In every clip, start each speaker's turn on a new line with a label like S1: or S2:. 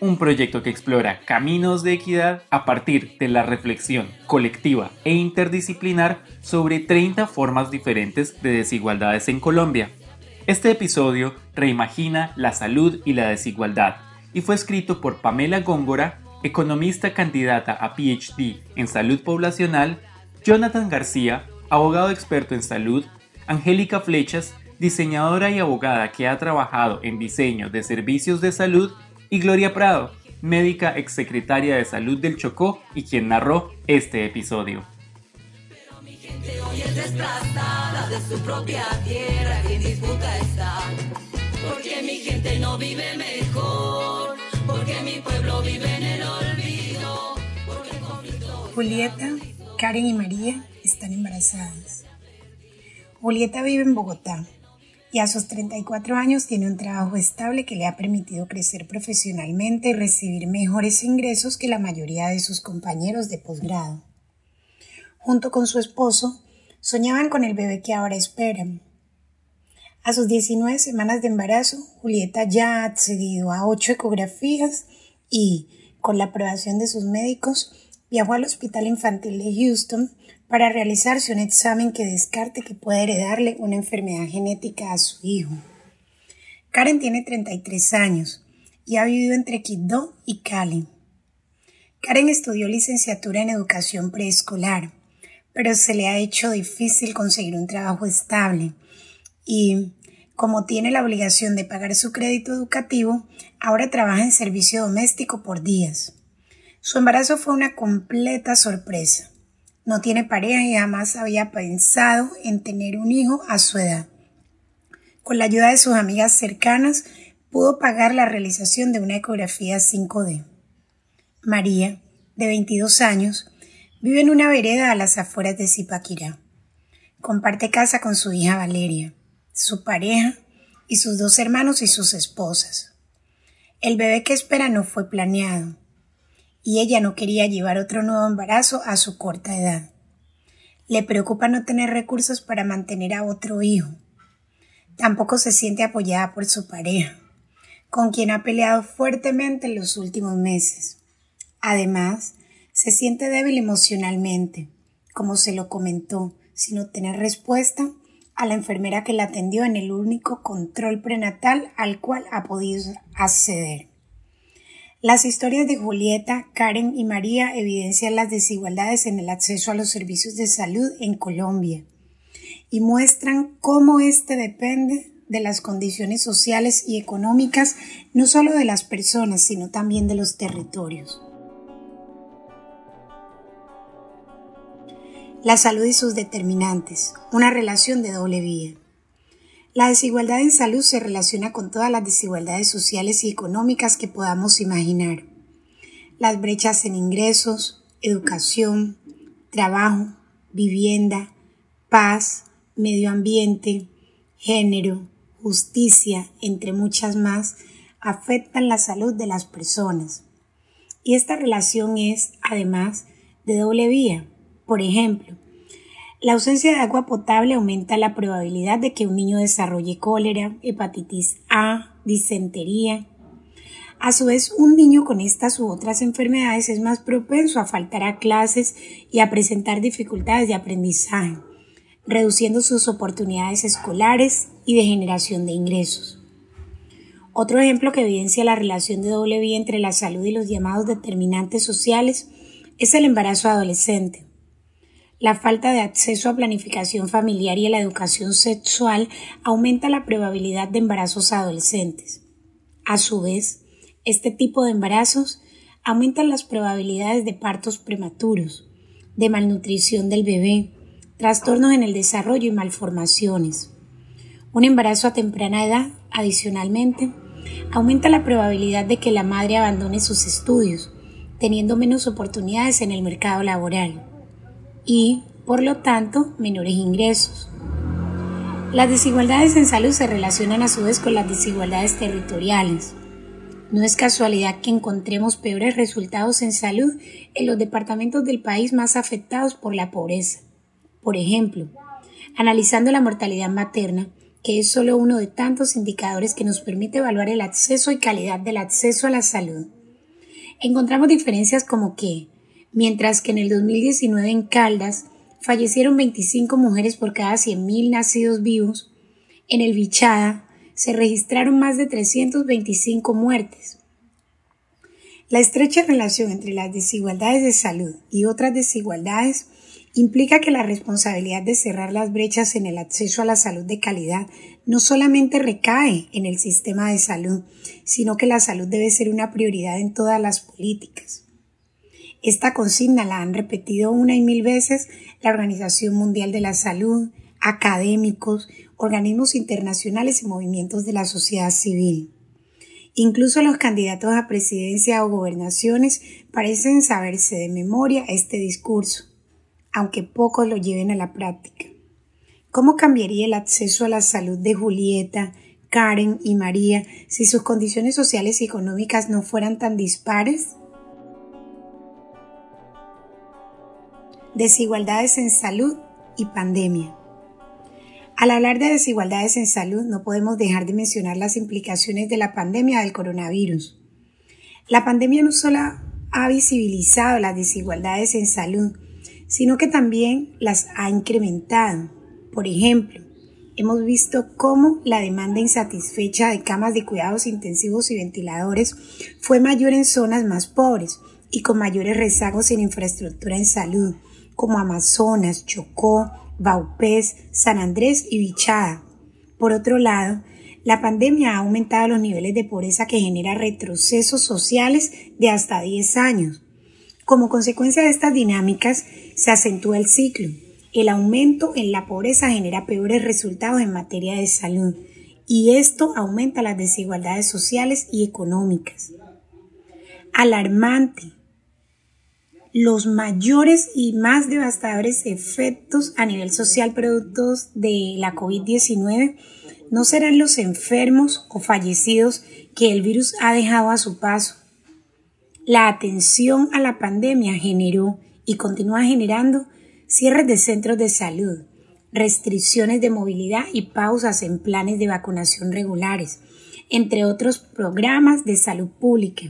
S1: un proyecto que explora caminos de equidad a partir de la reflexión colectiva e interdisciplinar sobre 30 formas diferentes de desigualdades en Colombia. Este episodio reimagina la salud y la desigualdad y fue escrito por Pamela Góngora, economista candidata a PhD en salud poblacional, Jonathan García, abogado experto en salud, Angélica Flechas, diseñadora y abogada que ha trabajado en diseño de servicios de salud, y Gloria Prado, médica exsecretaria de salud del Chocó y quien narró este episodio.
S2: Julieta, Karen y María están embarazadas. Julieta vive en Bogotá y a sus 34 años tiene un trabajo estable que le ha permitido crecer profesionalmente y recibir mejores ingresos que la mayoría de sus compañeros de posgrado. Junto con su esposo, soñaban con el bebé que ahora esperan. A sus 19 semanas de embarazo, Julieta ya ha accedido a 8 ecografías y, con la aprobación de sus médicos, viajó al Hospital Infantil de Houston para realizarse un examen que descarte que puede heredarle una enfermedad genética a su hijo. Karen tiene 33 años y ha vivido entre Quibdó y Cali. Karen estudió licenciatura en educación preescolar, pero se le ha hecho difícil conseguir un trabajo estable y, como tiene la obligación de pagar su crédito educativo, ahora trabaja en servicio doméstico por días. Su embarazo fue una completa sorpresa. No tiene pareja y jamás había pensado en tener un hijo a su edad. Con la ayuda de sus amigas cercanas, pudo pagar la realización de una ecografía 5D. María, de 22 años, vive en una vereda a las afueras de Zipaquirá. Comparte casa con su hija Valeria, su pareja y sus dos hermanos y sus esposas. El bebé que espera no fue planeado y ella no quería llevar otro nuevo embarazo a su corta edad. Le preocupa no tener recursos para mantener a otro hijo. Tampoco se siente apoyada por su pareja, con quien ha peleado fuertemente en los últimos meses. Además, se siente débil emocionalmente, como se lo comentó, sin obtener respuesta a la enfermera que la atendió en el único control prenatal al cual ha podido acceder. Las historias de Julieta, Karen y María evidencian las desigualdades en el acceso a los servicios de salud en Colombia y muestran cómo éste depende de las condiciones sociales y económicas no solo de las personas, sino también de los territorios. La salud y sus determinantes, una relación de doble vía. La desigualdad en salud se relaciona con todas las desigualdades sociales y económicas que podamos imaginar. Las brechas en ingresos, educación, trabajo, vivienda, paz, medio ambiente, género, justicia, entre muchas más, afectan la salud de las personas. Y esta relación es, además, de doble vía. Por ejemplo, la ausencia de agua potable aumenta la probabilidad de que un niño desarrolle cólera, hepatitis A, disentería. A su vez, un niño con estas u otras enfermedades es más propenso a faltar a clases y a presentar dificultades de aprendizaje, reduciendo sus oportunidades escolares y de generación de ingresos. Otro ejemplo que evidencia la relación de doble vía entre la salud y los llamados determinantes sociales es el embarazo adolescente. La falta de acceso a planificación familiar y a la educación sexual aumenta la probabilidad de embarazos adolescentes. A su vez, este tipo de embarazos aumentan las probabilidades de partos prematuros, de malnutrición del bebé, trastornos en el desarrollo y malformaciones. Un embarazo a temprana edad, adicionalmente, aumenta la probabilidad de que la madre abandone sus estudios, teniendo menos oportunidades en el mercado laboral y, por lo tanto, menores ingresos. Las desigualdades en salud se relacionan a su vez con las desigualdades territoriales. No es casualidad que encontremos peores resultados en salud en los departamentos del país más afectados por la pobreza. Por ejemplo, analizando la mortalidad materna, que es solo uno de tantos indicadores que nos permite evaluar el acceso y calidad del acceso a la salud. Encontramos diferencias como que, mientras que en el 2019 en Caldas fallecieron 25 mujeres por cada 100.000 nacidos vivos, en el Bichada se registraron más de 325 muertes. La estrecha relación entre las desigualdades de salud y otras desigualdades implica que la responsabilidad de cerrar las brechas en el acceso a la salud de calidad no solamente recae en el sistema de salud, sino que la salud debe ser una prioridad en todas las políticas. Esta consigna la han repetido una y mil veces la Organización Mundial de la Salud, académicos, organismos internacionales y movimientos de la sociedad civil. Incluso los candidatos a presidencia o gobernaciones parecen saberse de memoria este discurso aunque pocos lo lleven a la práctica. ¿Cómo cambiaría el acceso a la salud de Julieta, Karen y María si sus condiciones sociales y económicas no fueran tan dispares? Desigualdades en salud y pandemia. Al hablar de desigualdades en salud no podemos dejar de mencionar las implicaciones de la pandemia del coronavirus. La pandemia no solo ha visibilizado las desigualdades en salud, sino que también las ha incrementado. Por ejemplo, hemos visto cómo la demanda insatisfecha de camas de cuidados intensivos y ventiladores fue mayor en zonas más pobres y con mayores rezagos en infraestructura en salud, como Amazonas, Chocó, Baupés, San Andrés y Bichada. Por otro lado, la pandemia ha aumentado los niveles de pobreza que genera retrocesos sociales de hasta 10 años, como consecuencia de estas dinámicas, se acentúa el ciclo. El aumento en la pobreza genera peores resultados en materia de salud y esto aumenta las desigualdades sociales y económicas. Alarmante. Los mayores y más devastadores efectos a nivel social productos de la COVID-19 no serán los enfermos o fallecidos que el virus ha dejado a su paso, la atención a la pandemia generó y continúa generando cierres de centros de salud, restricciones de movilidad y pausas en planes de vacunación regulares, entre otros programas de salud pública.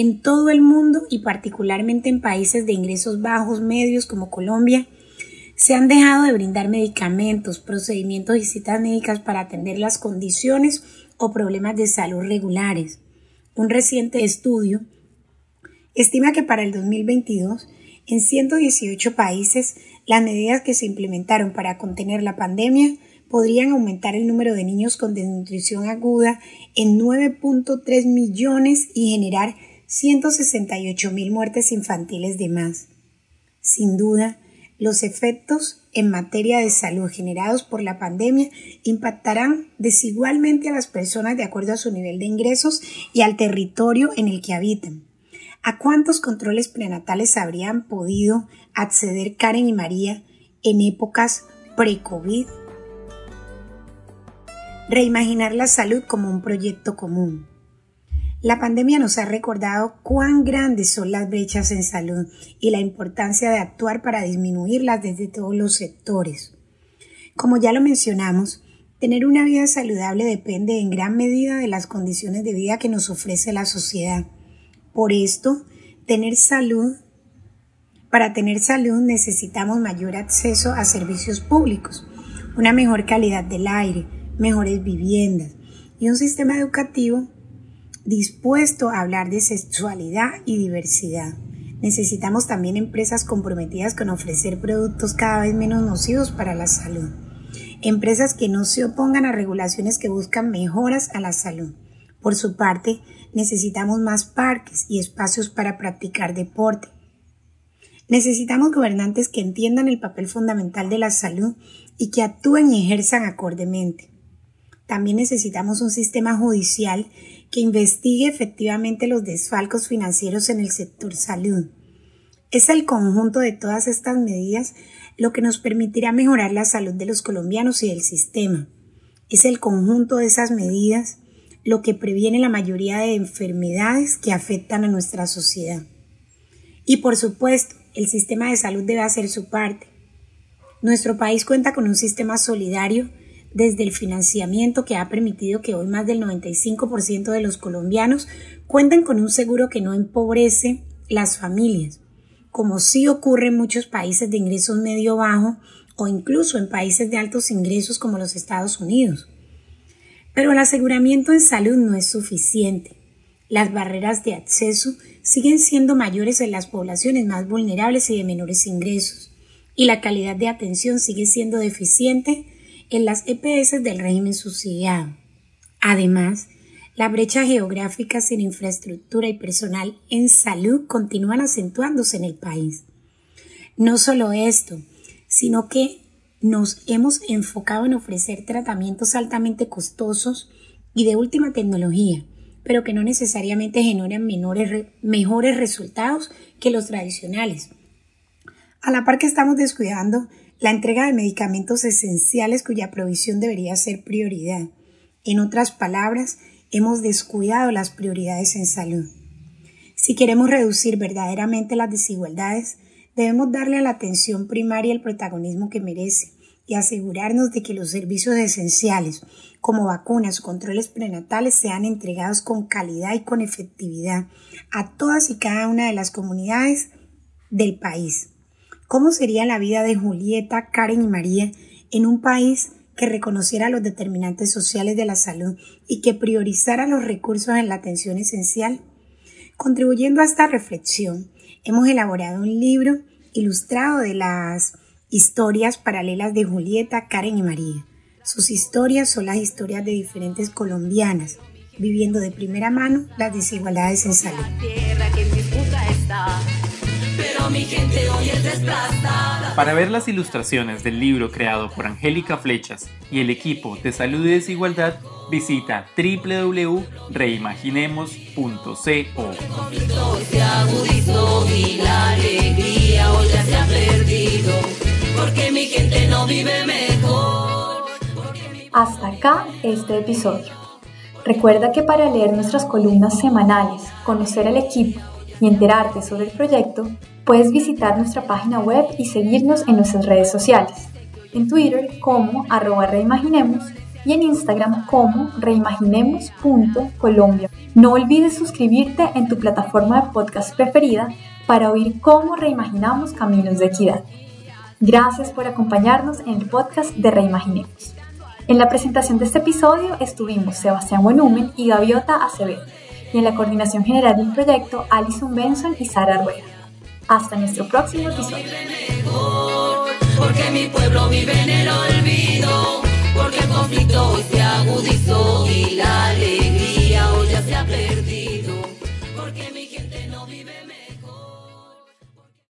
S2: En todo el mundo y particularmente en países de ingresos bajos medios como Colombia, se han dejado de brindar medicamentos, procedimientos y citas médicas para atender las condiciones o problemas de salud regulares. Un reciente estudio estima que para el 2022, en 118 países, las medidas que se implementaron para contener la pandemia podrían aumentar el número de niños con desnutrición aguda en 9.3 millones y generar 168 mil muertes infantiles de más. Sin duda, los efectos en materia de salud generados por la pandemia impactarán desigualmente a las personas de acuerdo a su nivel de ingresos y al territorio en el que habitan. ¿A cuántos controles prenatales habrían podido acceder Karen y María en épocas pre-COVID? Reimaginar la salud como un proyecto común. La pandemia nos ha recordado cuán grandes son las brechas en salud y la importancia de actuar para disminuirlas desde todos los sectores. Como ya lo mencionamos, tener una vida saludable depende en gran medida de las condiciones de vida que nos ofrece la sociedad. Por esto, tener salud, para tener salud necesitamos mayor acceso a servicios públicos, una mejor calidad del aire, mejores viviendas y un sistema educativo dispuesto a hablar de sexualidad y diversidad. Necesitamos también empresas comprometidas con ofrecer productos cada vez menos nocivos para la salud. Empresas que no se opongan a regulaciones que buscan mejoras a la salud. Por su parte, necesitamos más parques y espacios para practicar deporte. Necesitamos gobernantes que entiendan el papel fundamental de la salud y que actúen y ejerzan acordemente. también necesitamos un sistema judicial que investigue efectivamente los desfalcos financieros en el sector salud. Es el conjunto de todas estas medidas lo que nos permitirá mejorar la salud de los colombianos y del sistema. Es el conjunto de esas medidas lo que previene la mayoría de enfermedades que afectan a nuestra sociedad. Y por supuesto, el sistema de salud debe hacer su parte. Nuestro país cuenta con un sistema solidario desde el financiamiento que ha permitido que hoy más del 95% de los colombianos cuenten con un seguro que no empobrece las familias, como sí ocurre en muchos países de ingresos medio bajo o incluso en países de altos ingresos como los Estados Unidos. Pero el aseguramiento en salud no es suficiente. Las barreras de acceso siguen siendo mayores en las poblaciones más vulnerables y de menores ingresos, y la calidad de atención sigue siendo deficiente en las EPS del régimen subsidiado. Además, la brecha geográfica sin infraestructura y personal en salud continúan acentuándose en el país. No solo esto, sino que nos hemos enfocado en ofrecer tratamientos altamente costosos y de última tecnología, pero que no necesariamente generan menores, mejores resultados que los tradicionales. A la par que estamos descuidando la entrega de medicamentos esenciales cuya provisión debería ser prioridad. En otras palabras, hemos descuidado las prioridades en salud. Si queremos reducir verdaderamente las desigualdades, debemos darle a la atención primaria el protagonismo que merece y asegurarnos de que los servicios esenciales, como vacunas o controles prenatales, sean entregados con calidad y con efectividad a todas y cada una de las comunidades del país. ¿Cómo sería la vida de Julieta, Karen y María en un país que reconociera los determinantes sociales de la salud y que priorizara los recursos en la atención esencial? Contribuyendo a esta reflexión, hemos elaborado un libro ilustrado de las historias paralelas de Julieta, Karen y María. Sus historias son las historias de diferentes colombianas, viviendo de primera mano las desigualdades en salud
S1: mi gente hoy es desplazada. Para ver las ilustraciones del libro creado por Angélica Flechas y el equipo de Salud y Desigualdad, visita www.reimaginemos.co.
S3: Hasta acá este episodio. Recuerda que para leer nuestras columnas semanales, conocer al equipo y enterarte sobre el proyecto, puedes visitar nuestra página web y seguirnos en nuestras redes sociales. En Twitter como arroba reimaginemos y en Instagram como reimaginemos.colombia. No olvides suscribirte en tu plataforma de podcast preferida para oír cómo reimaginamos caminos de equidad. Gracias por acompañarnos en el podcast de Reimaginemos. En la presentación de este episodio estuvimos Sebastián Buenumen y Gaviota Acevedo y en la coordinación general del proyecto Alison Benson y Sara Rueda. Hasta nuestro próximo episodio. Porque mi pueblo vive en el olvido, porque el conflicto hoy se agudizó y la alegría hoy ya se ha perdido.